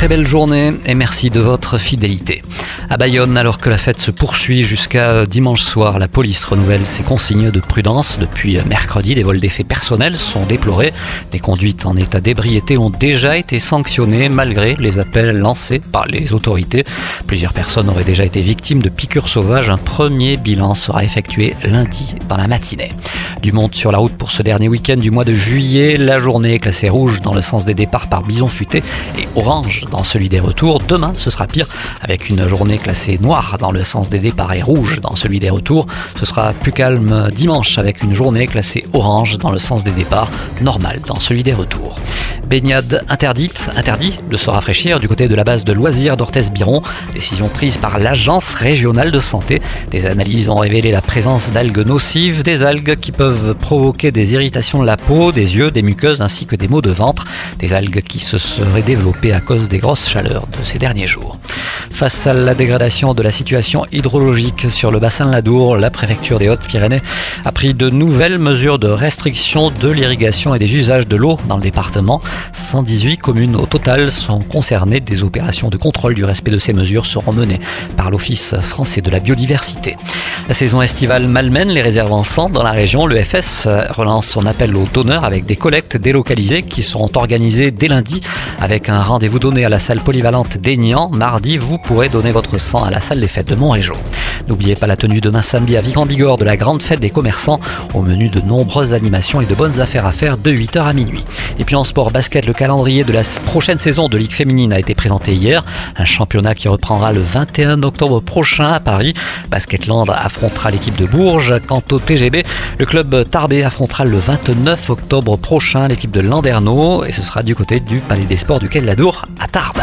Très belle journée et merci de votre fidélité. À Bayonne, alors que la fête se poursuit jusqu'à dimanche soir, la police renouvelle ses consignes de prudence. Depuis mercredi, des vols d'effets personnels sont déplorés. Des conduites en état d'ébriété ont déjà été sanctionnées malgré les appels lancés par les autorités. Plusieurs personnes auraient déjà été victimes de piqûres sauvages. Un premier bilan sera effectué lundi dans la matinée. Du monde sur la route pour ce dernier week-end du mois de juillet. La journée est classée rouge dans le sens des départs par bison futé et orange dans celui des retours. Demain, ce sera pire avec une journée classée noire dans le sens des départs et rouge dans celui des retours. Ce sera plus calme dimanche avec une journée classée orange dans le sens des départs, normal dans celui des retours. Baignade interdite, interdit de se rafraîchir du côté de la base de loisirs d'Orthez-Biron. Décision prise par l'Agence régionale de santé. Des analyses ont révélé la présence d'algues nocives, des algues qui peuvent provoquer des irritations de la peau, des yeux, des muqueuses ainsi que des maux de ventre. Des algues qui se seraient développées à cause des grosses chaleurs de ces derniers jours. Face à la dégradation de la situation hydrologique sur le bassin de l'Adour, la préfecture des Hautes-Pyrénées a pris de nouvelles mesures de restriction de l'irrigation et des usages de l'eau dans le département. 118 communes au total sont concernées. Des opérations de contrôle du respect de ces mesures seront menées par l'Office français de la biodiversité. La saison estivale malmène les réserves en sang dans la région. Le FS relance son appel aux donneurs avec des collectes délocalisées qui seront organisées dès lundi avec un rendez-vous donné à la salle polyvalente d'Aignan. Mardi, vous pourrez donner votre sang à la salle des fêtes de Montrégeau. N'oubliez pas la tenue demain samedi à Vigan-Bigorre de la grande fête des commerçants au menu de nombreuses animations et de bonnes affaires à faire de 8h à minuit. Et puis en sport basket, le calendrier de la prochaine saison de Ligue féminine a été présenté hier. Un championnat qui reprendra le 21 octobre prochain à Paris. Basketland affrontera l'équipe de Bourges. Quant au TGB, le club Tarbé affrontera le 29 octobre prochain l'équipe de Landerneau et ce sera du côté du Palais des Sports du Quai de à Tarbes.